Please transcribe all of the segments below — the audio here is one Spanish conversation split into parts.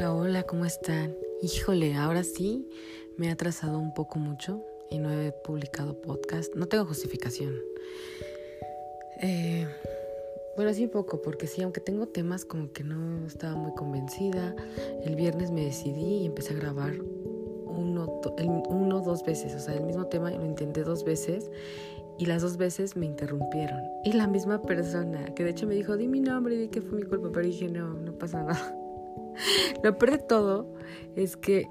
Hola, hola, ¿cómo están? Híjole, ahora sí me he atrasado un poco mucho y no he publicado podcast. No tengo justificación. Eh, bueno, sí poco, porque sí, aunque tengo temas como que no estaba muy convencida, el viernes me decidí y empecé a grabar uno, uno dos veces, o sea, el mismo tema lo intenté dos veces y las dos veces me interrumpieron. Y la misma persona, que de hecho me dijo, di mi nombre y di que fue mi culpa, pero dije, no, no pasa nada. Lo peor de todo es que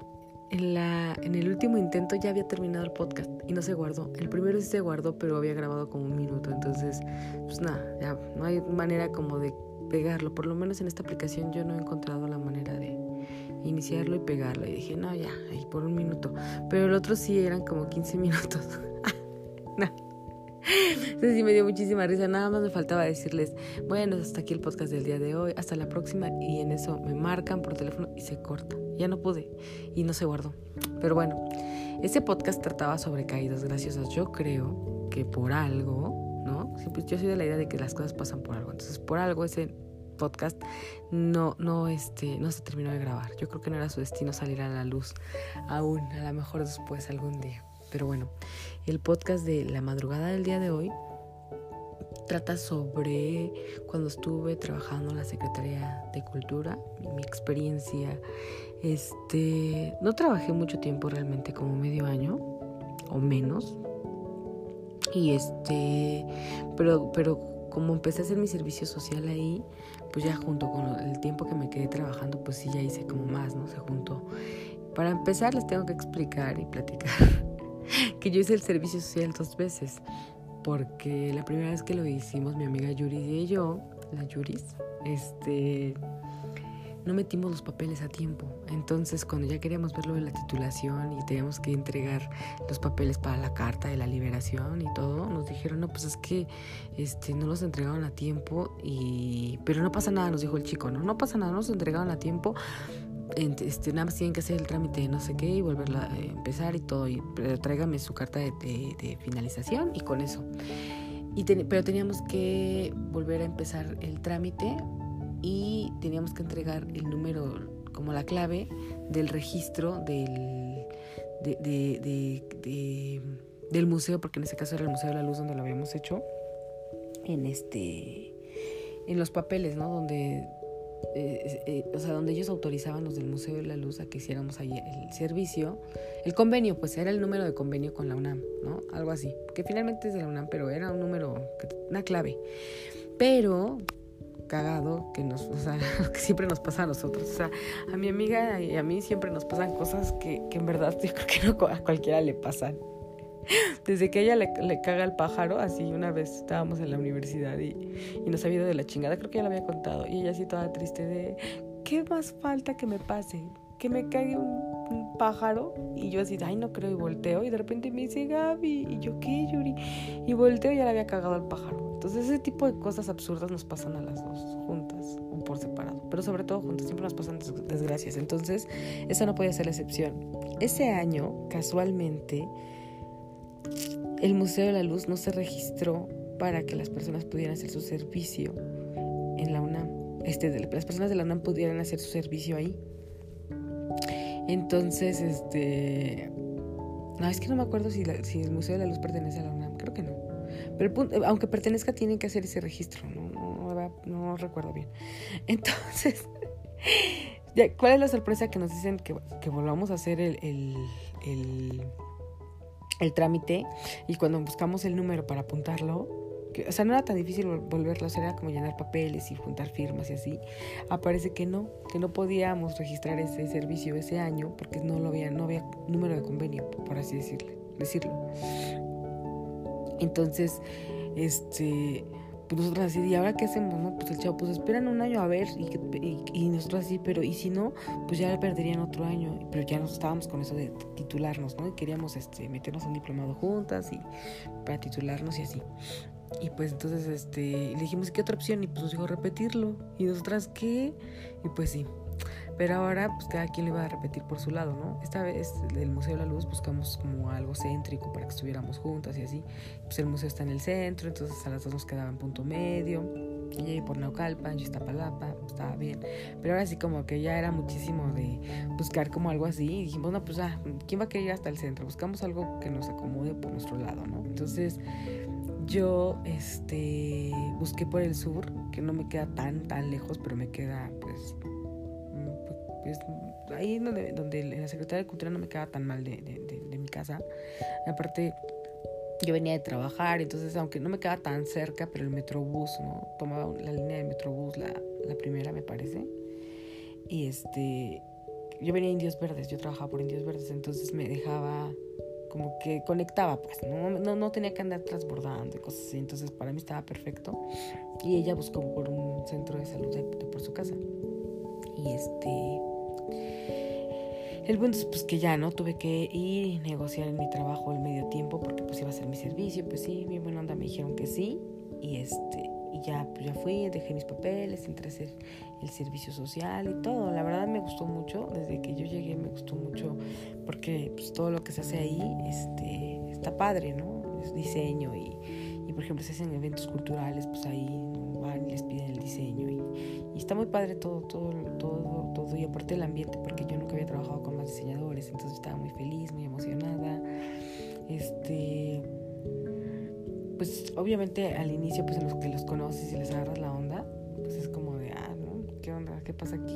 en, la, en el último intento ya había terminado el podcast y no se guardó. El primero sí se guardó, pero había grabado como un minuto. Entonces, pues nada, ya no hay manera como de pegarlo. Por lo menos en esta aplicación yo no he encontrado la manera de iniciarlo y pegarlo. Y dije, no, ya, ahí por un minuto. Pero el otro sí eran como 15 minutos. no. Entonces sí me dio muchísima risa. Nada más me faltaba decirles, bueno, hasta aquí el podcast del día de hoy, hasta la próxima. Y en eso me marcan por teléfono y se corta. Ya no pude y no se guardó. Pero bueno, ese podcast trataba sobre caídas graciosas. Yo creo que por algo, ¿no? pues yo soy de la idea de que las cosas pasan por algo. Entonces, por algo ese podcast no, no, este, no se terminó de grabar. Yo creo que no era su destino salir a la luz aún, a lo mejor después algún día. Pero bueno, el podcast de la madrugada del día de hoy trata sobre cuando estuve trabajando en la Secretaría de Cultura, mi, experiencia. Este, no trabajé mucho tiempo realmente, como medio año o menos. Y este, pero, pero como empecé a hacer mi servicio social ahí, pues ya junto con el tiempo que me quedé trabajando, pues sí ya hice como más, ¿no? Se juntó. Para empezar les tengo que explicar y platicar que yo hice el servicio social dos veces, porque la primera vez que lo hicimos mi amiga Yuri y yo, la Yuris, este, no metimos los papeles a tiempo. Entonces, cuando ya queríamos verlo de la titulación y teníamos que entregar los papeles para la carta de la liberación y todo, nos dijeron, no, pues es que este, no los entregaron a tiempo y... Pero no pasa nada, nos dijo el chico, ¿no? No pasa nada, no los entregaron a tiempo, este, nada más tienen que hacer el trámite de no sé qué y volverla a empezar y todo. Y, pero tráigame su carta de, finalización y con eso. Pero teníamos que volver a empezar el trámite y teníamos que entregar el número, como la clave del registro del, del museo, porque en ese caso era el Museo de la Luz donde lo habíamos hecho, en este en los papeles, ¿no? Donde eh, eh, o sea, donde ellos autorizaban los del Museo de la Luz a que hiciéramos ahí el servicio, el convenio, pues era el número de convenio con la UNAM, ¿no? Algo así, que finalmente es de la UNAM, pero era un número, una clave. Pero cagado que nos, o sea, que siempre nos pasa a nosotros. O sea, a mi amiga y a mí siempre nos pasan cosas que, que en verdad yo creo que no a cualquiera le pasan. Desde que ella le, caga el pájaro, así una vez estábamos en la universidad y, y nos había ido de la chingada, creo que ya lo había contado, y ella así toda triste de, ¿qué más falta que me pase? Que me caiga un, pájaro y yo así, ay, no creo, y volteo, y de repente me dice Gaby, y yo, ¿qué, Yuri? Y volteo y ya le había cagado el pájaro. Entonces ese tipo de cosas absurdas nos pasan a las dos, juntas o por separado, pero sobre todo juntas, siempre nos pasan desgracias. Entonces, eso no podía ser la excepción. Ese año, casualmente, el Museo de la Luz no se registró para que las personas pudieran hacer su servicio en la UNAM. Este, las personas de la UNAM pudieran hacer su servicio ahí. Entonces, este... No, es que no me acuerdo si, si el Museo de la Luz pertenece a la UNAM. Creo que no. Pero aunque pertenezca, tienen que hacer ese registro. No, no, recuerdo bien. Entonces, ¿cuál es la sorpresa que nos dicen que, volvamos a hacer el, el el trámite y cuando buscamos el número para apuntarlo, o sea, no era tan difícil volverlo a hacer, era como llenar papeles y juntar firmas y así. Aparece que no, que no podíamos registrar ese servicio ese año porque no lo había, no había número de convenio, por así decirle, decirlo. Entonces, este pues nosotros así, ¿y ahora qué hacemos? No? Pues el chavo, pues esperan un año a ver, y, y, nosotros así, pero y si no, pues ya perderían otro año, pero ya nos estábamos con eso de titularnos, ¿no? Y queríamos este, meternos a un diplomado juntas y para titularnos y así. Y pues entonces este, le dijimos, ¿qué otra opción? Y pues nos dijo repetirlo. Y nosotras, ¿qué? Y pues sí, pero ahora, pues cada quien lo iba a repetir por su lado, ¿no? Esta vez del Museo de la Luz buscamos como algo céntrico para que estuviéramos juntas y así. Pues el museo está en el centro, entonces a las dos nos quedaba en punto medio. Ella por Naucalpan, yo Iztapalapa, estaba bien. Pero ahora sí como que ya era muchísimo de buscar como algo así. Y dijimos, no, pues ah, ¿quién va a querer ir hasta el centro? Buscamos algo que nos acomode por nuestro lado, ¿no? Entonces yo este, busqué por el sur, que no me queda tan, tan lejos, pero me queda pues, pues ahí donde, donde la Secretaría de Cultura no me queda tan mal de, de, de mi casa. Aparte yo venía de trabajar, entonces aunque no me quedaba tan cerca, pero el metrobús, ¿no? Tomaba la línea de metrobús, la, la primera me parece. Y este, yo venía a Indios Verdes, yo trabajaba por Indios Verdes, entonces me dejaba como que conectaba, pues, ¿no? No, no tenía que andar transbordando y cosas así, entonces para mí estaba perfecto. Y ella buscó por un centro de salud por su casa. Y este el punto es pues que ya, ¿no? Tuve que ir y negociar en mi trabajo el medio tiempo porque pues iba a ser mi servicio. Pues sí, bien buena onda me dijeron que sí. Y este, y ya, pues ya fui, dejé mis papeles, entré a hacer el servicio social y todo. La verdad me gustó mucho, desde que yo llegué me gustó mucho porque pues todo lo que se hace ahí este, está padre, ¿no? Es diseño y, y por ejemplo se hacen eventos culturales, pues ahí van y les piden el diseño está muy padre todo, todo, todo, todo y aparte el ambiente porque yo nunca había trabajado con más diseñadores, entonces estaba muy feliz, muy emocionada. Este pues obviamente al inicio pues en los que los conoces y les agarras la onda, pues es como de, ah, ¿no? ¿Qué onda? ¿Qué pasa aquí?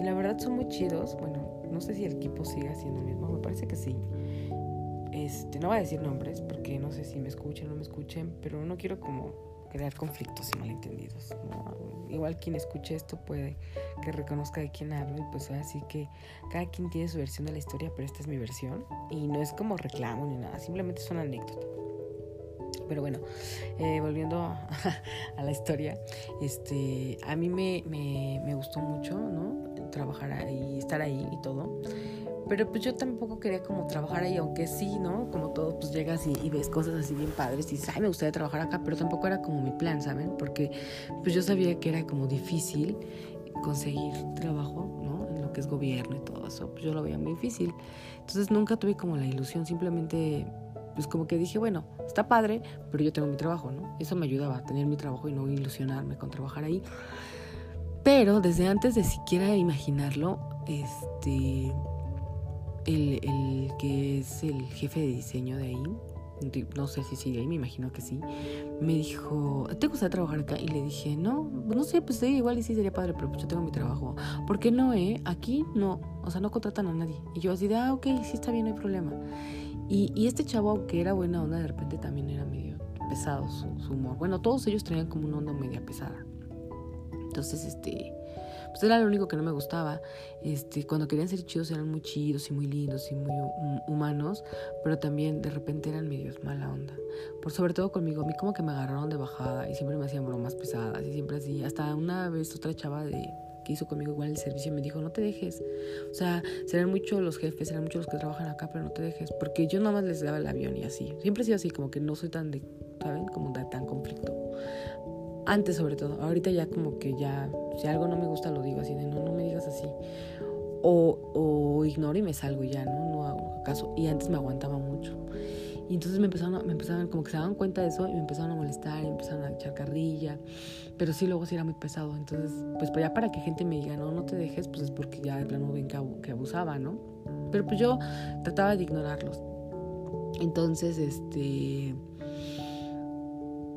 Y la verdad son muy chidos, bueno, no sé si el equipo sigue siendo el mismo, me parece que sí. Este, no voy a decir nombres porque no sé si me escuchen o no me escuchen, pero no quiero como crear conflictos y malentendidos. Igual quien escuche esto puede que reconozca de quién hablo y pues así que cada quien tiene su versión de la historia, pero esta es mi versión y no es como reclamo ni nada, simplemente es una anécdota. Pero bueno, eh, volviendo a, la historia, este, a mí me, me, me gustó mucho, ¿no? Trabajar ahí, estar ahí y todo. Pero pues yo tampoco quería como trabajar ahí, aunque sí, ¿no? Como todo, pues llegas y, ves cosas así bien padres y dices, ay, me gustaría trabajar acá, pero tampoco era como mi plan, ¿saben? Porque pues yo sabía que era como difícil conseguir trabajo, ¿no? En lo que es gobierno y todo eso, pues yo lo veía muy difícil. Entonces nunca tuve como la ilusión, simplemente pues como que dije, bueno, está padre, pero yo tengo mi trabajo, ¿no? Eso me ayudaba a tener mi trabajo y no ilusionarme con trabajar ahí. Pero desde antes de siquiera imaginarlo, este el, el que es el jefe de diseño de ahí, no sé si sigue ahí, me imagino que sí, me dijo, ¿te gusta trabajar acá? Y le dije, no, no sé, pues sí, igual y sí sería padre, pero pues yo tengo mi trabajo. ¿Por qué no, eh? Aquí no, o sea, no contratan a nadie. Y yo así de, ah, ok, sí está bien, no hay problema. Y, y este chavo, aunque era buena onda, de repente también era medio pesado su, su humor. Bueno, todos ellos tenían como una onda media pesada. Entonces, este pues era lo único que no me gustaba. Este, cuando querían ser chidos eran muy chidos y muy lindos y muy humanos, pero también de repente eran medios mala onda. Por sobre todo conmigo, a mí como que me agarraron de bajada y siempre me hacían bromas pesadas y siempre así. Hasta una vez otra chava de que hizo conmigo igual el servicio me dijo, no te dejes. O sea, serán muchos los jefes, serán muchos los que trabajan acá, pero no te dejes. Porque yo nada más les daba el avión y así. Siempre he sido así, como que no soy tan de, ¿saben? Como de tan conflicto. Antes sobre todo, ahorita ya como que ya, si algo no me gusta lo digo así de no, no me digas así. O, o ignoro y me salgo y ya, ¿no? No hago caso. Y antes me aguantaba mucho. Y entonces me empezaron, me empezaban, como que se daban cuenta de eso y me empezaron a molestar y empezaron a echar carrilla. Pero sí, luego sí era muy pesado. Entonces, pues ya para que gente me diga, no, no te dejes, pues es porque ya de plano ven que abusaba, ¿no? Pero pues yo trataba de ignorarlos. Entonces, este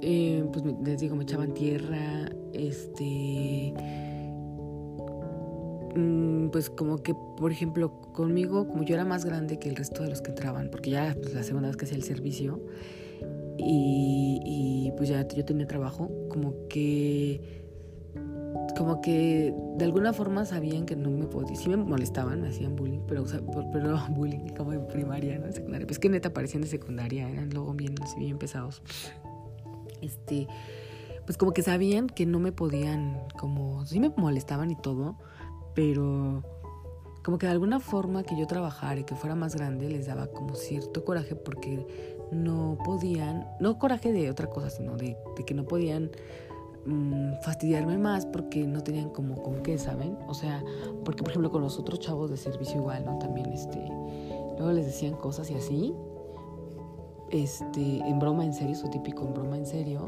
eh, pues les digo, me echaban tierra, este, mm, pues como que, por ejemplo, conmigo, como yo era más grande que el resto de los que entraban, porque ya pues, la segunda vez que hacía el servicio, y, pues ya yo tenía trabajo, como que como que de alguna forma sabían que no me podía, sí me molestaban, me hacían bullying, pero, pero bullying como en primaria, ¿no? En secundaria. Pues que neta parecían de secundaria, eran luego bien, así bien pesados este, pues como que sabían que no me podían, como, sí me molestaban y todo, pero como que de alguna forma que yo trabajara y que fuera más grande les daba como cierto coraje porque no podían, no coraje de otra cosa, sino de, que no podían mm, fastidiarme más porque no tenían como con qué, ¿saben? O sea, porque por ejemplo con los otros chavos de servicio igual, ¿no? También este, luego les decían cosas y así este, en broma en serio, su típico en broma en serio.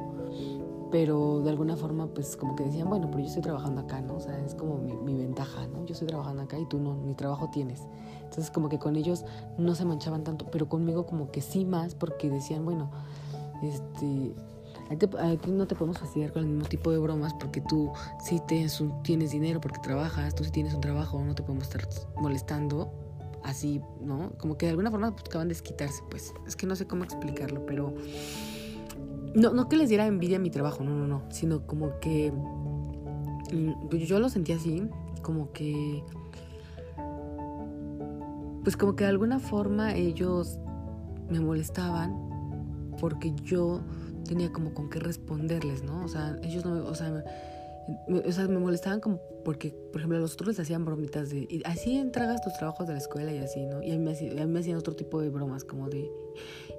pero de alguna forma pues como que decían, bueno, pero yo estoy trabajando acá, ¿no? O sea, es como mi, mi, ventaja, ¿no? Yo estoy trabajando acá y tú no, ni trabajo tienes. Entonces como que con ellos no se manchaban tanto, pero conmigo como que sí más porque decían, bueno, este, aquí no te podemos fastidiar con el mismo tipo de bromas porque tú sí tienes, un, tienes dinero porque trabajas, tú sí tienes un trabajo, no te podemos estar molestando así, ¿no? Como que de alguna forma buscaban desquitarse, pues. Es que no sé cómo explicarlo, pero... No, no que les diera envidia a mi trabajo, no, no, no, sino como que... Mm, pues yo lo sentía así, como que... Pues como que de alguna forma ellos me molestaban porque yo tenía como con qué responderles, ¿no? O sea, ellos no, o sea, o sea, me molestaban como porque, por ejemplo, a los otros les hacían bromitas de, así entregas tus trabajos de la escuela y así, ¿no? Y a mí, me, hacían otro tipo de bromas, como de,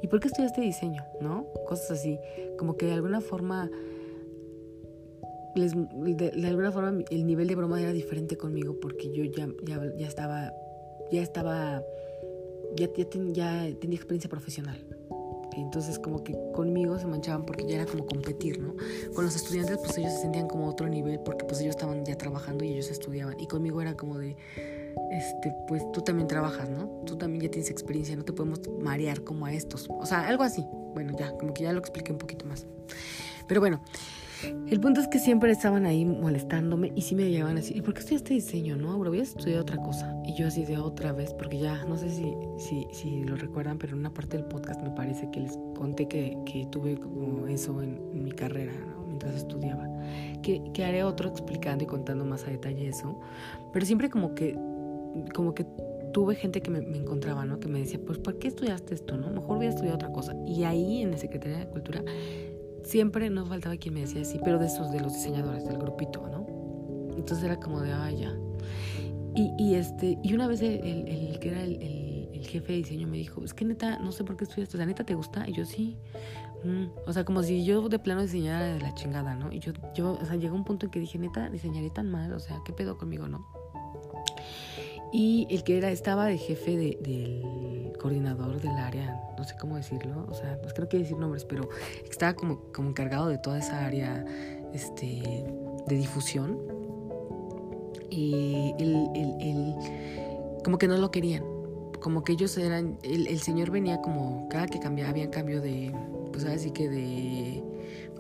¿y por qué estudiaste diseño? ¿No? Cosas así, como que de alguna forma, les, de, alguna forma el nivel de broma era diferente conmigo porque yo ya, ya, ya estaba, ya estaba, ya, ya, ya tenía experiencia profesional, entonces como que conmigo se manchaban porque ya era como competir, ¿no? Con los estudiantes pues ellos se sentían como otro nivel porque pues ellos estaban ya trabajando y ellos estudiaban. Y conmigo era como de, este, pues tú también trabajas, ¿no? Tú también ya tienes experiencia, no te podemos marear como a estos. O sea, algo así. Bueno, ya, como que ya lo expliqué un poquito más. Pero bueno, el punto es que siempre estaban ahí molestándome y sí me llevaban a decir, ¿y por qué estudiaste diseño? No, ahora voy a estudiar otra cosa. Y yo así de otra vez, porque ya no sé si, si, si lo recuerdan, pero en una parte del podcast me parece que les conté que, que tuve como eso en, mi carrera, mientras estudiaba. Que, que haré otro explicando y contando más a detalle eso. Pero siempre como que, como que tuve gente que me, me, encontraba, ¿no? Que me decía, pues, ¿por qué estudiaste esto, no? Mejor voy a estudiar otra cosa. Y ahí en la Secretaría de Cultura siempre no faltaba quien me decía así, pero de esos, de los diseñadores, del grupito, ¿no? Entonces era como de, ah, ya. Y, y este, y una vez el, el, que era el, el, jefe de diseño me dijo, es que neta, no sé por qué estudias, o sea, neta, ¿te gusta? Y yo, sí. Mm. O sea, como si yo de plano diseñara de la chingada, ¿no? Y yo, yo, o sea, llegó un punto en que dije, neta, diseñaré tan mal, o sea, ¿qué pedo conmigo, no? Y el que era, estaba de jefe de, del coordinador del área, no sé cómo decirlo, o sea, pues creo que decir nombres, pero estaba como, como encargado de toda esa área este, de difusión. Y él, él, como que no lo querían, como que ellos eran, el, el señor venía como, cada que cambiaba, había cambio de, pues así que de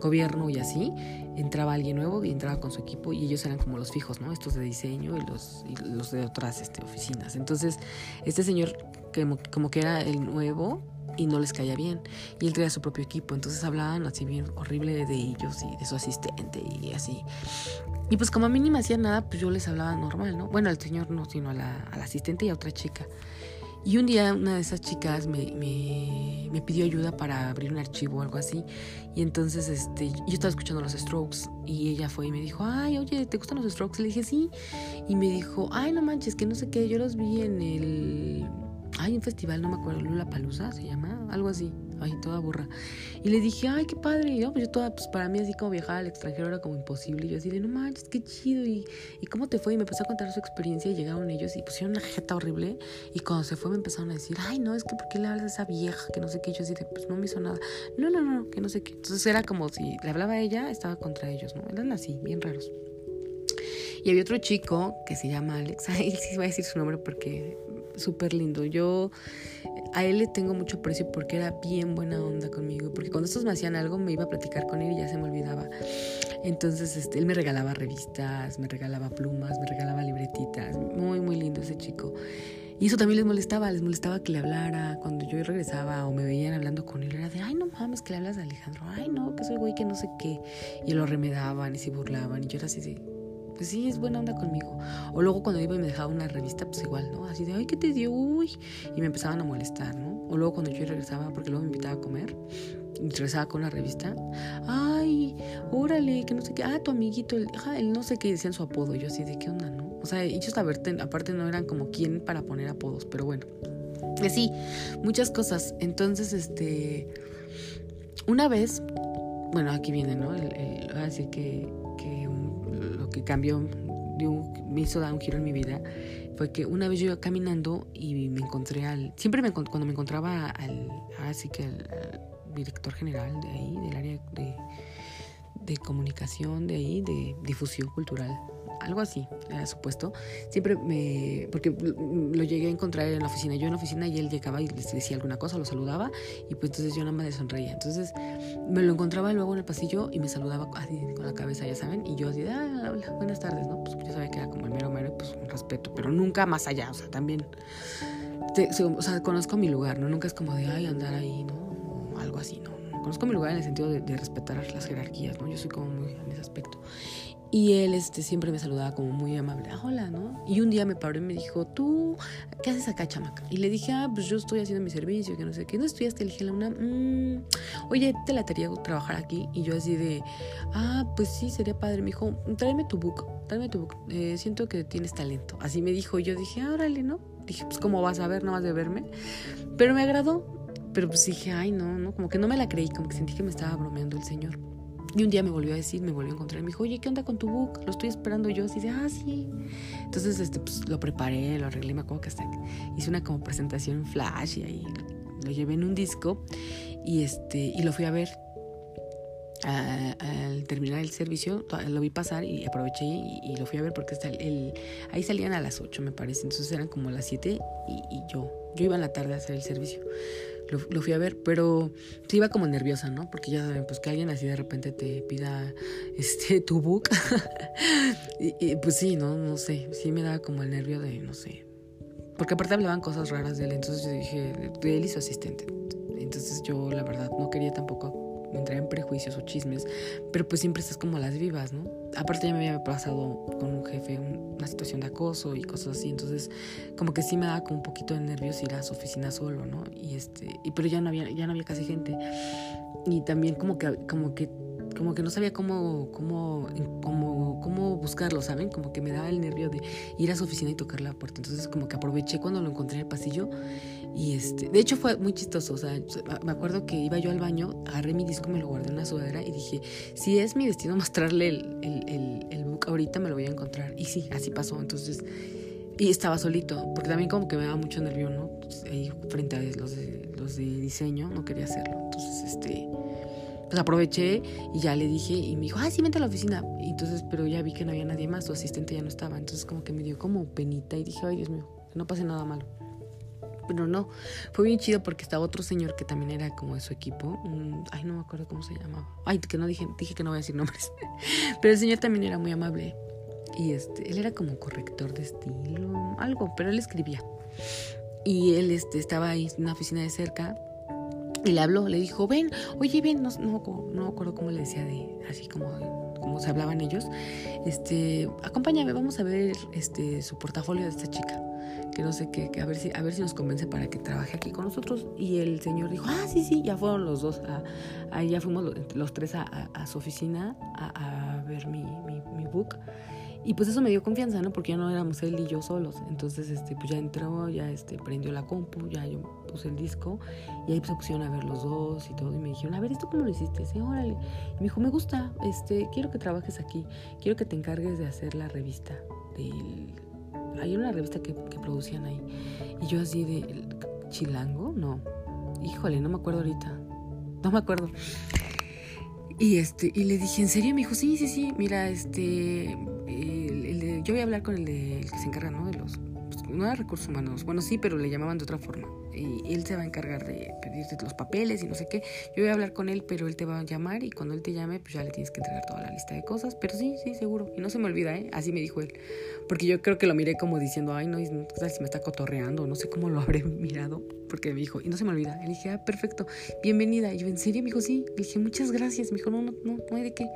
gobierno y así, entraba alguien nuevo y entraba con su equipo y ellos eran como los fijos, ¿no? Estos de diseño y los, y los de otras este, oficinas. Entonces, este señor como, como que era el nuevo y no les caía bien. Y él traía su propio equipo, entonces hablaban así bien horrible de ellos y de su asistente y así. Y pues como a mí ni me hacían nada, pues yo les hablaba normal, ¿no? Bueno, al señor no, sino a a la asistente y a otra chica. Y un día una de esas chicas me, me, me, pidió ayuda para abrir un archivo o algo así. Y entonces este, yo estaba escuchando los Strokes y ella fue y me dijo, ay, oye, ¿te gustan los Strokes? Le dije, sí. Y me dijo, ay, no manches, que no sé qué, yo los vi en el... Hay un festival, no me acuerdo, Lula Palusa se llama, algo así ay, toda burra. Y le dije, ay, qué padre. Y yo, pues yo toda, pues para mí así como viajar al extranjero era como imposible. Y yo así de, no manches, qué chido. Y, y cómo te fue. Y me empezó a contar su experiencia y llegaron ellos y pusieron una jeta horrible. Y cuando se fue me empezaron a decir, ay, no, es que ¿por qué le hablas a esa vieja? Que no sé qué. Y yo así de, pues no me hizo nada. No, no, no, que no sé qué. Entonces era como si le hablaba a ella, estaba contra ellos, ¿no? Eran así, bien raros. Y había otro chico que se llama Alex. Ay, sí voy a decir su nombre porque súper lindo. Yo a él le tengo mucho precio porque era bien buena onda conmigo. Porque cuando estos me hacían algo me iba a platicar con él y ya se me olvidaba. Entonces este, él me regalaba revistas, me regalaba plumas, me regalaba libretitas. Muy, muy lindo ese chico. Y eso también les molestaba, les molestaba que le hablara. Cuando yo regresaba o me veían hablando con él, era de, ay, no mames, que le hablas a Alejandro. Ay, no, que soy güey que no sé qué. Y lo remedaban y se burlaban. Y yo era así de, pues sí, es buena onda conmigo. O luego cuando iba y me dejaba una revista, pues igual, ¿no? Así de, ay, ¿qué te dio? Uy. Y me empezaban a molestar, ¿no? O luego cuando yo regresaba, porque luego me invitaba a comer, y regresaba con la revista, ay, órale, que no sé qué, ah, tu amiguito, el, el no sé qué, decían su apodo. Yo así de, ¿qué onda, no? O sea, ellos aparte no eran como quien para poner apodos, pero bueno. Sí, muchas cosas. Entonces, este, una vez, bueno, aquí viene, ¿no? así que, que cambió, me hizo dar un giro en mi vida, fue que una vez yo iba caminando y me encontré al... Siempre me, cuando me encontraba al... Así que al, director general de ahí, del área de, de comunicación de ahí, de difusión cultural algo así, era supuesto. Siempre me, porque lo llegué a encontrar en la oficina, yo en la oficina y él llegaba y le decía alguna cosa, lo saludaba y pues entonces yo nada más le sonreía. Entonces me lo encontraba luego en el pasillo y me saludaba así con la cabeza, ya saben, y yo así ah, hola, buenas tardes, ¿no? Pues yo sabía que era como el mero mero, pues un respeto, pero nunca más allá, o sea, también, o sea, conozco mi lugar, ¿no? Nunca es como de, ay, andar ahí, ¿no? O algo así, ¿no? Conozco mi lugar en el sentido de, de respetar las jerarquías, ¿no? Yo soy como muy en ese aspecto. Y él este, siempre me saludaba como muy amable, ah, hola, ¿no? Y un día me paró y me dijo, ¿tú qué haces acá, chamaca? Y le dije, ah, pues yo estoy haciendo mi servicio, que no sé qué. ¿No estudiaste? Le dije, la una, mmm, oye, ¿te la tarea trabajar aquí? Y yo así de, ah, pues sí, sería padre. Me dijo, tráeme tu book, tráeme tu book. Eh, siento que tienes talento. Así me dijo. Y yo dije, ah, órale, ¿no? Dije, pues, ¿cómo vas a ver? No vas de verme. Pero me agradó. Pero pues dije, ay, no, no, como que no me la creí, como que sentí que me estaba bromeando el señor. Y un día me volvió a decir, me volvió a encontrar, me dijo, oye, ¿qué onda con tu book? Lo estoy esperando yo. Así de, ah, sí. Entonces, este, pues lo preparé, lo arreglé, me acuerdo que hasta hice una como presentación flash y ahí lo llevé en un disco y, este, y lo fui a ver. al terminar el servicio, lo vi pasar y aproveché y, lo fui a ver porque está el, ahí salían a las 8, me parece. Entonces eran como las 7 y, y yo, yo iba en la tarde a hacer el servicio lo, fui a ver, pero sí iba como nerviosa, ¿no? Porque ya saben, pues que alguien así de repente te pida este tu book. y, pues sí, ¿no? No sé, sí me daba como el nervio de, no sé. Porque aparte hablaban cosas raras de él, entonces yo dije, de él y su asistente. Entonces yo la verdad no quería tampoco entrar en prejuicios o chismes, pero pues siempre estás como las vivas, ¿no? Aparte ya me había pasado con un jefe una situación de acoso y cosas así, entonces como que sí me daba como un poquito de nervios ir a su oficina solo, ¿no? Y este, y pero ya no había ya no había casi gente. Y también como que como que como que no sabía cómo, cómo, cómo, cómo buscarlo, ¿saben? Como que me daba el nervio de ir a su oficina y tocar la puerta. Entonces como que aproveché cuando lo encontré en el pasillo y este, de hecho fue muy chistoso, o sea, me acuerdo que iba yo al baño, agarré mi disco, me lo guardé en una sudadera y dije, si es mi destino mostrarle el, el, el, book ahorita, me lo voy a encontrar. Y sí, así pasó, entonces, y estaba solito, porque también como que me daba mucho nervio, ¿no? ahí frente a los de, los de diseño, no quería hacerlo. Entonces, este, pues aproveché y ya le dije y me dijo, ah, sí, vente a la oficina. Y entonces, pero ya vi que no había nadie más, su asistente ya no estaba. Entonces como que me dio como penita y dije, ay, Dios mío, no pase nada malo pero no, fue bien chido porque estaba otro señor que también era como de su equipo, ay, no me acuerdo cómo se llamaba, ay, que no dije, dije que no voy a decir nombres, pero el señor también era muy amable y este, él era como corrector de estilo, algo, pero él escribía y él este, estaba ahí en una oficina de cerca y le habló, le dijo, ven, oye, ven, no, no, no me acuerdo cómo le decía de, así como, como se hablaban ellos, este, acompáñame, vamos a ver este, su portafolio de esta chica que no sé qué, que a ver si a ver si nos convence para que trabaje aquí con nosotros. Y el señor dijo ah sí sí ya fueron los dos ahí ya fuimos los, tres a, a, su oficina a, a ver mi, mi, mi, book. Y pues eso me dio confianza no porque ya no éramos él y yo solos. Entonces este pues ya entró ya este prendió la compu ya yo puse el disco. Y ahí se pusieron a ver los dos y todo. Y me dijeron a ver esto cómo lo hiciste sí órale y me dijo me gusta este quiero que trabajes aquí. Quiero que te encargues de hacer la revista del hay una revista que, producían ahí. Y yo así de, ¿Chilango? No. Híjole, no me acuerdo ahorita. No me acuerdo. Y este, y le dije, ¿en serio? Me dijo, sí, sí, sí, mira, este, yo voy a hablar con el, de, el que se encarga, ¿no? De los no era recursos humanos, bueno sí, pero le llamaban de otra forma. Y él se va a encargar de pedirte los papeles y no sé qué. Yo voy a hablar con él, pero él te va a llamar y cuando él te llame, pues ya le tienes que entregar toda la lista de cosas. Pero sí, sí, seguro. Y no se me olvida, ¿eh? Así me dijo él. Porque yo creo que lo miré como diciendo, ay, no, sé si me está cotorreando, no sé cómo lo habré mirado. Porque me dijo, y no se me olvida. Le dije, ah, perfecto, bienvenida. Y yo, ¿en serio? Me dijo, sí. Le dije, muchas gracias. Me dijo, no, no, no, no hay de qué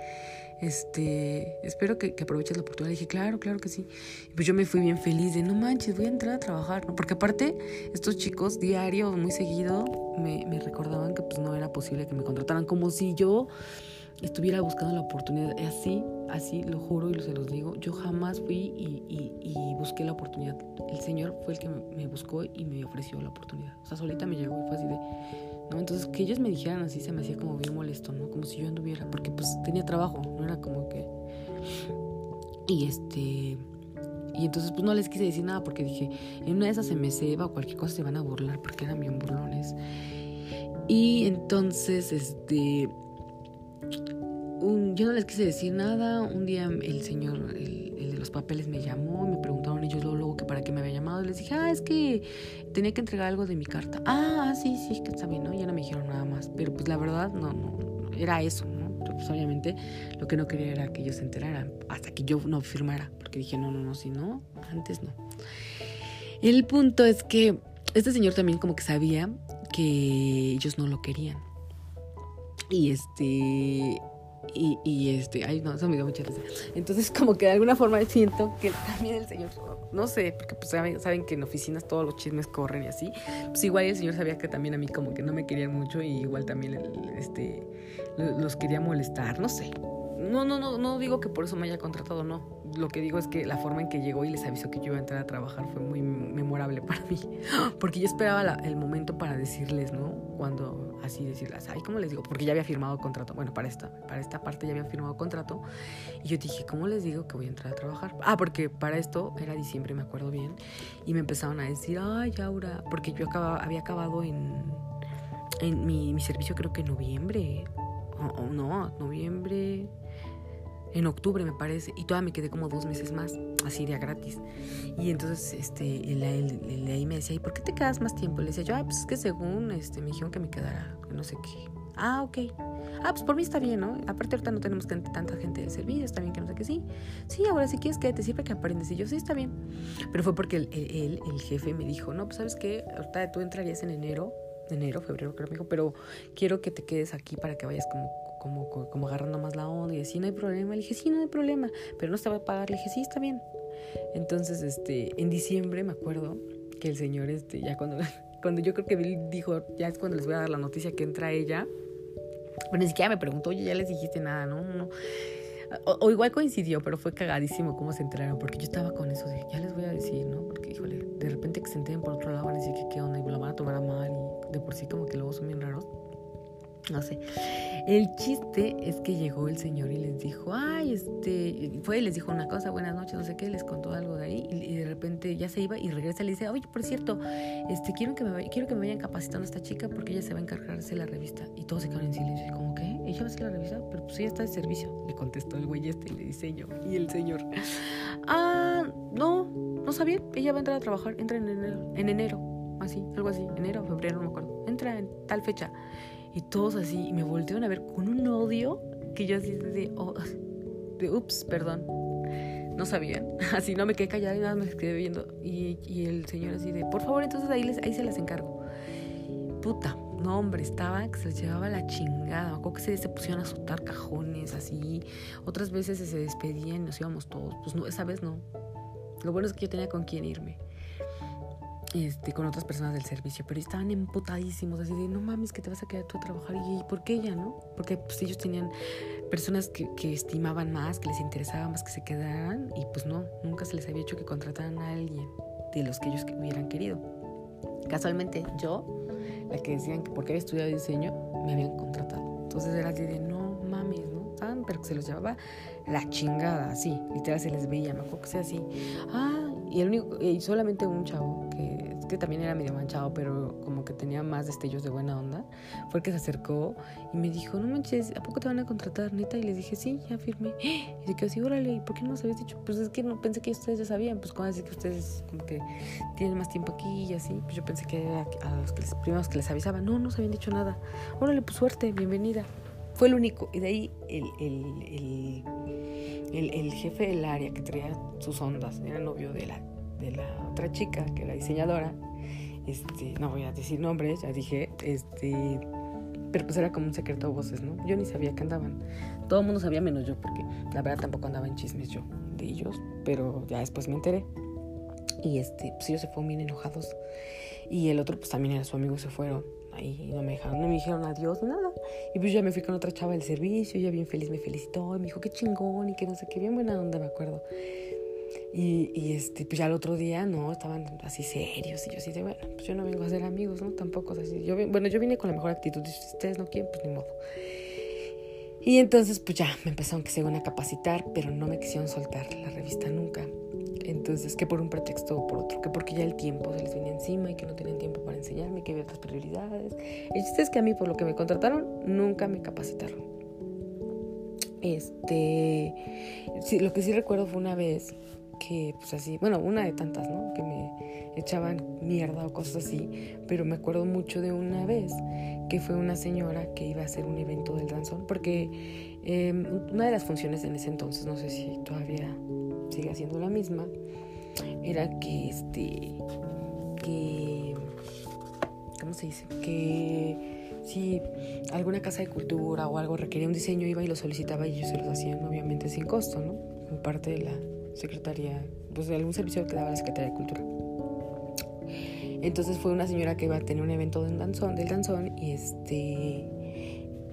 este, espero que, aproveches la oportunidad. dije, claro, claro que sí. Y pues yo me fui bien feliz de, no manches, voy a entrar a trabajar, ¿no? Porque aparte, estos chicos diario, muy seguido, me, recordaban que pues no era posible que me contrataran, como si yo estuviera buscando la oportunidad. Así, así, lo juro y se los digo, yo jamás fui y, y, busqué la oportunidad. El Señor fue el que me buscó y me ofreció la oportunidad. O sea, solita me llegó y fue así de ¿no? Entonces que ellos me dijeran así se me hacía como bien molesto, ¿no? Como si yo anduviera, porque pues tenía trabajo, no era como que... Y este... Y entonces pues no les quise decir nada porque dije, en una de esas se me ceba o cualquier cosa se van a burlar porque eran bien burlones. Y entonces, este... un, yo no les quise decir nada. Un día el señor, el, de los papeles, me llamó. Me preguntaron que para qué me había llamado. Y les dije, ah, es que tenía que entregar algo de mi carta. Ah, sí, sí, que está bien, ¿no? Ya no me dijeron nada más. Pero pues la verdad, no, no, era eso, ¿no? Pues obviamente lo que no quería era que ellos se enteraran hasta que yo no firmara. Porque dije, no, no, no, si no, antes no. El punto es que este señor también como que sabía que ellos no lo querían. Y este. Y, y, este, ay, no, eso me dio mucha risa. Entonces, como que de alguna forma siento que también el señor, no sé, porque pues saben, saben, que en oficinas todos los chismes corren y así. Pues igual el señor sabía que también a mí como que no me querían mucho y igual también este, los quería molestar, no sé. No, no, no, no digo que por eso me haya contratado, no lo que digo es que la forma en que llegó y les avisó que yo iba a entrar a trabajar fue muy memorable para mí. Porque yo esperaba el momento para decirles, ¿no? Cuando así decirles, ay, ¿cómo les digo? Porque ya había firmado contrato. Bueno, para esta, para esta parte ya había firmado contrato. Y yo dije, ¿cómo les digo que voy a entrar a trabajar? Ah, porque para esto era diciembre, me acuerdo bien. Y me empezaron a decir, ay, Aura, porque yo acababa, había acabado en, en mi, servicio creo que en noviembre. O, no, noviembre en octubre me parece, y todavía me quedé como dos meses más, así de gratis. Y entonces este, el, el, ahí me decía, ¿y por qué te quedas más tiempo? Le decía yo, ah, pues es que según este, me dijeron que me quedara, no sé qué. Ah, ok. Ah, pues por mí está bien, ¿no? Aparte ahorita no tenemos tanta gente de servicio, está bien que no sé qué, sí. Sí, ahora si quieres quédate, siempre que aprendes. Y yo, sí, está bien. Pero fue porque el, el, jefe me dijo, no, pues sabes qué, ahorita tú entrarías en enero, enero, febrero creo me dijo, pero quiero que te quedes aquí para que vayas como como, como agarrando más la onda y decía, no hay problema. Le dije, sí, no hay problema, pero no estaba a pagar. Le dije, sí, está bien. Entonces, este, en diciembre me acuerdo que el señor, este, ya cuando, cuando yo creo que Bill dijo, ya es cuando les voy a dar la noticia que entra ella, pero ni siquiera me preguntó, oye, ya les dijiste nada, ¿no? no. O, igual coincidió, pero fue cagadísimo cómo se enteraron, porque yo estaba con eso de, ya les voy a decir, ¿no? Porque, híjole, de repente que se enteren por otro lado van a decir que qué onda y lo van a tomar a mal y de por sí como que luego son bien raros. No sé. El chiste es que llegó el señor y les dijo, ay, este, fue y les dijo una cosa, buenas noches, no sé qué, les contó algo de ahí y, de repente ya se iba y regresa y le dice, oye, por cierto, este, quiero que me, quiero que me vayan capacitando a esta chica porque ella se va a encargar de la revista. Y todos se quedaron en silencio, y como, ¿qué? ¿Ella va a hacer la revista? Pero pues ella está de servicio, le contestó el güey este y le diseño. Y el señor, ah, no, no sabía, ella va a entrar a trabajar, entra en enero, en enero, así, algo así, enero, febrero, no me acuerdo, entra en tal fecha. Y todos así, y me voltearon a ver con un odio que yo así de, oh, de ups, perdón. No sabían. Así no me quedé callada y nada me quedé viendo. Y, y, el señor así de, por favor, entonces ahí, les, ahí se las encargo. Puta, no hombre, estaba se les llevaba la chingada. Me acuerdo que se, se pusieron a soltar cajones así. Otras veces se despedían y nos íbamos todos. Pues no, esa vez no. Lo bueno es que yo tenía con quién irme este, con otras personas del servicio, pero estaban emputadísimos, así de, no mames, que te vas a quedar tú a trabajar. ¿Y por qué ella, no? Porque pues, ellos tenían personas que, que, estimaban más, que les interesaba más que se quedaran, y pues no, nunca se les había hecho que contrataran a alguien de los que ellos hubieran querido. Casualmente, yo, la que decían que porque había estudiado diseño, me habían contratado. Entonces era así de, no mames, ¿no? Pero que se los llevaba la chingada, así, literal se les veía, me acuerdo que sea así. Ah, y el único, y solamente un chavo que también era medio manchado, pero como que tenía más destellos de buena onda, fue el que se acercó y me dijo, no manches, ¿a poco te van a contratar, neta? Y les dije, sí, ya firmé. Y quedó así, órale, ¿por qué no nos habías dicho? Pues es que no pensé que ustedes ya sabían, pues como decir que ustedes como que tienen más tiempo aquí y así, pues yo pensé que a, los que les, primeros que les avisaban, no, no se habían dicho nada. Órale, pues suerte, bienvenida. Fue el único. Y de ahí el, el, el, el jefe del área que traía sus ondas, era novio de la de la otra chica, que era diseñadora, este, no voy a decir nombres, ya dije, este, pero pues era como un secreto a voces, ¿no? Yo ni sabía que andaban. Todo el mundo sabía menos yo, porque la verdad tampoco andaba en chismes yo de ellos, pero ya después me enteré. Y este, pues ellos se fueron bien enojados. Y el otro, pues también era su amigo, se fueron. Ahí no me dejaron, no me dijeron adiós, nada. Y pues ya me fui con otra chava del servicio, ella bien feliz me felicitó, y me dijo qué chingón y que no sé qué, bien buena onda, me acuerdo. Y, y, este, pues ya el otro día, no, estaban así serios. Y yo así de, bueno, pues yo no vengo a ser amigos, ¿no? Tampoco, así. Yo, bueno, yo vine con la mejor actitud. Y si ustedes no quieren, pues ni modo. Y entonces, pues ya, me empezaron que se iban a capacitar, pero no me quisieron soltar la revista nunca. Entonces, que por un pretexto o por otro, que porque ya el tiempo se les venía encima y que no tenían tiempo para enseñarme, que había otras prioridades. El chiste es que a mí, por lo que me contrataron, nunca me capacitaron. Este, sí, lo que sí recuerdo fue una vez que, pues así, bueno, una de tantas, ¿no? Que me echaban mierda o cosas así, pero me acuerdo mucho de una vez que fue una señora que iba a hacer un evento del danzón, porque em, una de las funciones en ese entonces, no sé si todavía sigue siendo la misma, era que este, que, ¿cómo se dice? Que si alguna casa de cultura o algo requería un diseño, iba y lo solicitaba y ellos se los hacían, obviamente sin costo, ¿no? Como parte de la secretaría, pues algún servicio que daba la Secretaría de Cultura. Entonces fue una señora que iba a tener un evento del danzón, del danzón y este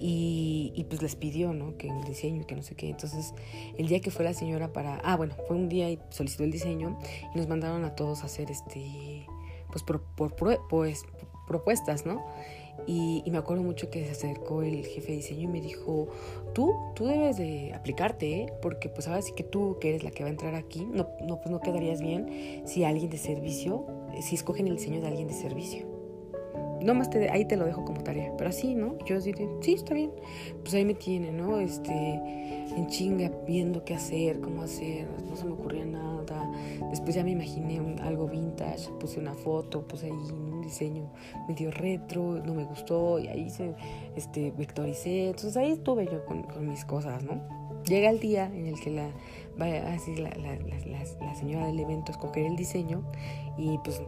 y, pues les pidió, ¿no? Que el diseño y que no sé qué. Entonces, el día que fue la señora para... Ah, bueno, fue un día y solicitó el diseño y nos mandaron a todos a hacer este... Pues, por, por pues, propuestas, ¿no? Y, me acuerdo mucho que se acercó el jefe de diseño y me dijo, tú, tú debes de aplicarte, ¿eh? porque pues ahora sí que tú, que eres la que va a entrar aquí, no, no, pues no quedarías bien si alguien de servicio, si escogen el diseño de alguien de servicio. Nomás te, ahí te lo dejo como tarea, pero así, ¿no? Yo diré, sí, está bien. Pues ahí me tiene, ¿no? Este, en chinga, viendo qué hacer, cómo hacer, no se me ocurría nada. Después ya me imaginé algo vintage, puse una foto, puse ahí un diseño medio retro, no me gustó, y ahí se este, vectoricé. Entonces ahí estuve yo con, mis cosas, ¿no? Llega el día en el que la, vaya así la, la, la, la señora del evento escoger el diseño y pues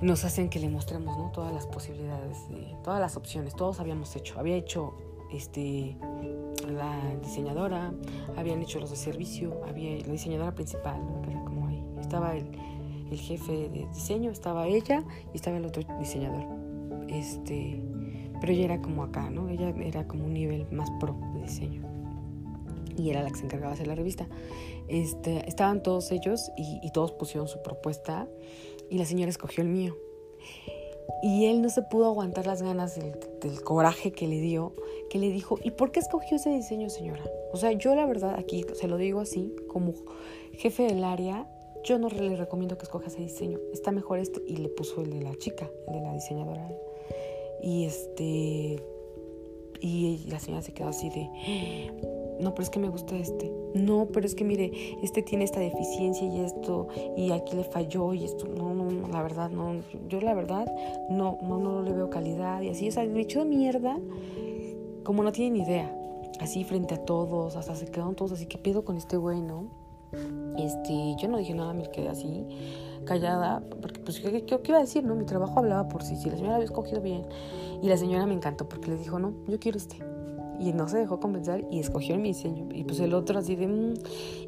nos hacen que le mostremos ¿no? todas las posibilidades, todas las opciones. Todos habíamos hecho. Había hecho este, la diseñadora, habían hecho los de servicio, había la diseñadora principal. Estaba el, el, jefe de diseño, estaba ella y estaba el otro diseñador. Este, pero ella era como acá, ¿no? Ella era como un nivel más pro de diseño. Y era la que se encargaba de hacer la revista. Este, estaban todos ellos y todos pusieron su propuesta y la señora escogió el mío. Y él no se pudo aguantar las ganas del, coraje que le dio, que le dijo, ¿y por qué escogió ese diseño, señora? O sea, yo la verdad, aquí se lo digo así, como jefe del área, yo no le recomiendo que escoja ese diseño, está mejor esto. Y le puso el de la chica, el de la diseñadora. Y este, y la señora se quedó así de, no, pero es que me gusta este. No, pero es que mire, este tiene esta deficiencia y esto, y aquí le falló y esto. No, no, la verdad, no. Yo la verdad, no, no, no le veo calidad y así. O sea, me echó de mierda, como no tiene ni idea. Así frente a todos, hasta se quedaron todos así. ¿Qué pedo con este güey, no? Este, yo no dije nada, me quedé así, callada, porque pues, ¿qué, qué, iba a decir, no? Mi trabajo hablaba por sí, si la señora había escogido bien. Y la señora me encantó porque le dijo, no, yo quiero este y no se dejó convencer y escogió mi diseño. Y pues el otro así de... Mm".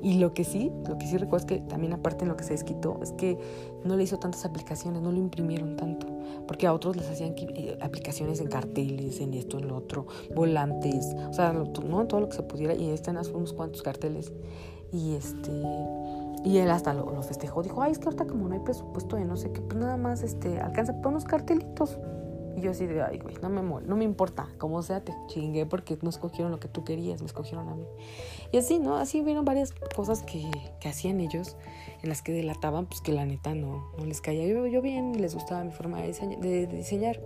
Y lo que sí, lo que sí recuerdo es que también aparte en lo que se desquitó, es que no le hizo tantas aplicaciones, no lo imprimieron tanto. Porque a otros les hacían eh, aplicaciones en carteles, en esto, en lo otro, volantes, o sea, no todo lo que se pudiera. Y en unos cuantos carteles. Y este... Y él hasta lo, lo, festejó, dijo, ay, es que ahorita como no hay presupuesto de no sé qué, pues nada más este, alcanza para unos cartelitos. Y yo así de, ay, güey, no me, no me importa, como sea, te chingué porque no escogieron lo que tú querías, me escogieron a mí. Y así, ¿no? Así vieron varias cosas que, que hacían ellos, en las que delataban, pues que la neta no, no les caía yo, yo bien les gustaba mi forma de, de diseñar.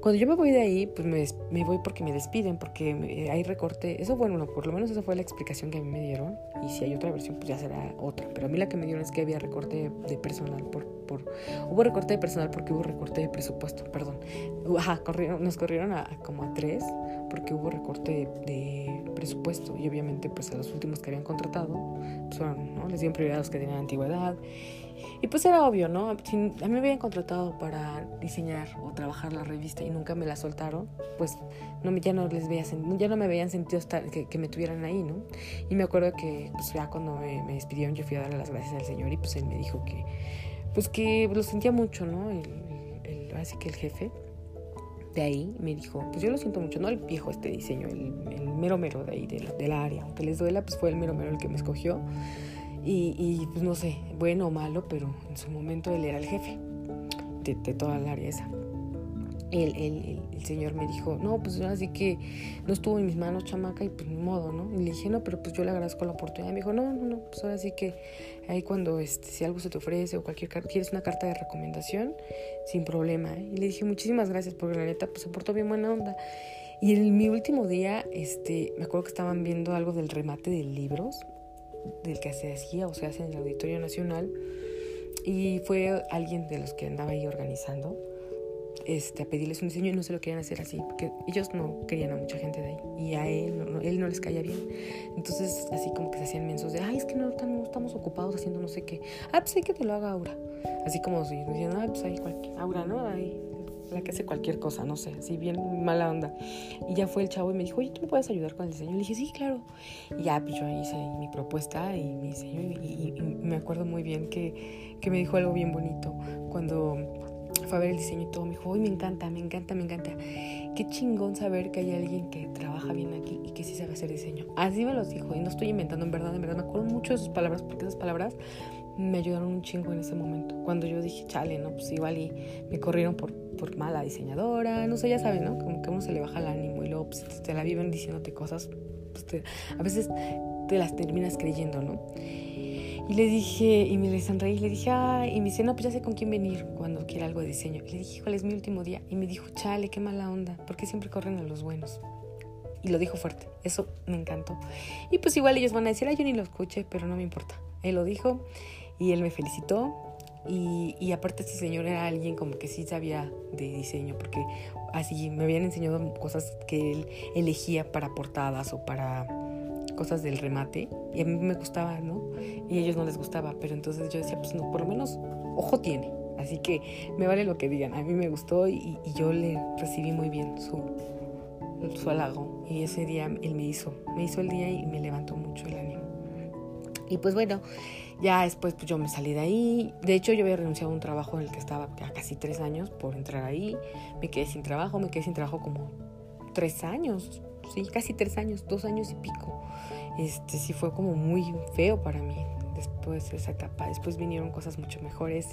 Cuando yo me voy de ahí, pues me, me voy porque me despiden, porque hay recorte. Eso, bueno, por lo menos esa fue la explicación que a mí me dieron. Y si hay otra versión, pues ya será otra. Pero a mí la que me dieron es que había recorte de personal. Por, por, hubo recorte de personal porque hubo recorte de presupuesto, perdón. Ajá, corrieron, nos corrieron a, como a tres porque hubo recorte de, presupuesto. Y obviamente, pues a los últimos que habían contratado, pues, ¿no? les dieron prioridad a los que tenían antigüedad. Y pues era obvio, ¿no? Si a mí me habían contratado para diseñar o trabajar la revista y nunca me la soltaron, pues no, ya no les veía, ya no me veían sentido estar, que, me tuvieran ahí, ¿no? Y me acuerdo que pues ya cuando me, despidieron yo fui a darle las gracias al señor y pues él me dijo que, pues que lo sentía mucho, ¿no? El, el, así que el jefe de ahí me dijo, pues yo lo siento mucho, no el viejo este diseño, el, mero mero de ahí, de la, del área, aunque les duela, pues fue el mero mero el que me escogió. Y, y, pues no sé, bueno o malo, pero en su momento él era el jefe de, de toda la área esa. El, el, el, señor me dijo, no, pues así que no estuvo en mis manos, chamaca, y pues ni modo, ¿no? Y le dije, no, pero pues yo le agradezco la oportunidad. Me dijo, no, no, no, pues ahora sí que ahí cuando, este, si algo se te ofrece o cualquier quieres una carta de recomendación, sin problema. ¿eh? Y le dije, muchísimas gracias, porque la neta, pues se portó bien buena onda. Y en mi último día, este, me acuerdo que estaban viendo algo del remate de libros, del que se hacía o se hace en el Auditorio Nacional, y fue alguien de los que andaba ahí organizando este, a pedirles un diseño y no se lo querían hacer así, porque ellos no querían a mucha gente de ahí y a él no, él no les caía bien. Entonces, así como que se hacían mensos de, ay, es que no, estamos ocupados haciendo no sé qué. Ah, pues hay que te lo haga Aura. Así como si ah, pues ahí cualquier, Aura, ¿no? Ahí, la que hace cualquier cosa, no sé, así bien mala onda. Y ya fue el chavo y me dijo, oye, ¿tú me puedes ayudar con el diseño? Le dije, sí, claro. Y ya, pues yo hice mi propuesta y mi diseño y, y me acuerdo muy bien que, que me dijo algo bien bonito cuando fue a ver el diseño y todo, me dijo, uy, me encanta, me encanta, me encanta. Qué chingón saber que hay alguien que trabaja bien aquí y que sí sabe hacer diseño. Así me los dijo y no estoy inventando, en verdad, en verdad, me acuerdo mucho de sus palabras porque esas palabras me ayudaron un chingo en ese momento. Cuando yo dije, chale, no, pues igual y me corrieron por, por mala diseñadora, no sé, ya saben, ¿no? Como que uno se le baja el ánimo y luego pues, te la viven diciéndote cosas, pues a veces te las terminas creyendo, ¿no? Y le dije, y me sonreí, y le dije, y me dice, no, pues ya sé con quién venir cuando quiera algo de diseño. Le dije, ¿cuál es mi último día? Y me dijo, chale, qué mala onda, porque siempre corren a los buenos. Y lo dijo fuerte, eso me encantó. Y pues igual ellos van a decir, ay, yo ni lo escuché, pero no me importa. Él lo dijo y él me felicitó. Y, y aparte este señor era alguien como que sí sabía de diseño, porque así me habían enseñado cosas que él elegía para portadas o para cosas del remate y a mí me gustaba, ¿no? Y a ellos no les gustaba, pero entonces yo decía, pues no, por lo menos ojo tiene. Así que me vale lo que digan. A mí me gustó y, yo le recibí muy bien su, su halago. Y ese día él me hizo, me hizo el día y me levantó mucho el ánimo. Y pues bueno, ya después pues yo me salí de ahí. De hecho yo había renunciado a un trabajo en el que estaba ya casi tres años por entrar ahí. Me quedé sin trabajo, me quedé sin trabajo como tres años, sí, casi tres años, dos años y pico. Este sí fue como muy feo para mí después de esa etapa. Después vinieron cosas mucho mejores.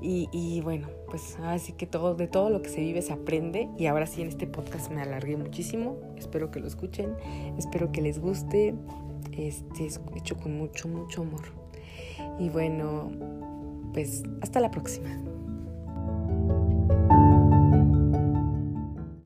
Y, bueno, pues así que todo, de todo lo que se vive se aprende. Y ahora sí en este podcast me alargué muchísimo. Espero que lo escuchen. Espero que les guste. Este es hecho con mucho, mucho amor. Y bueno, pues hasta la próxima.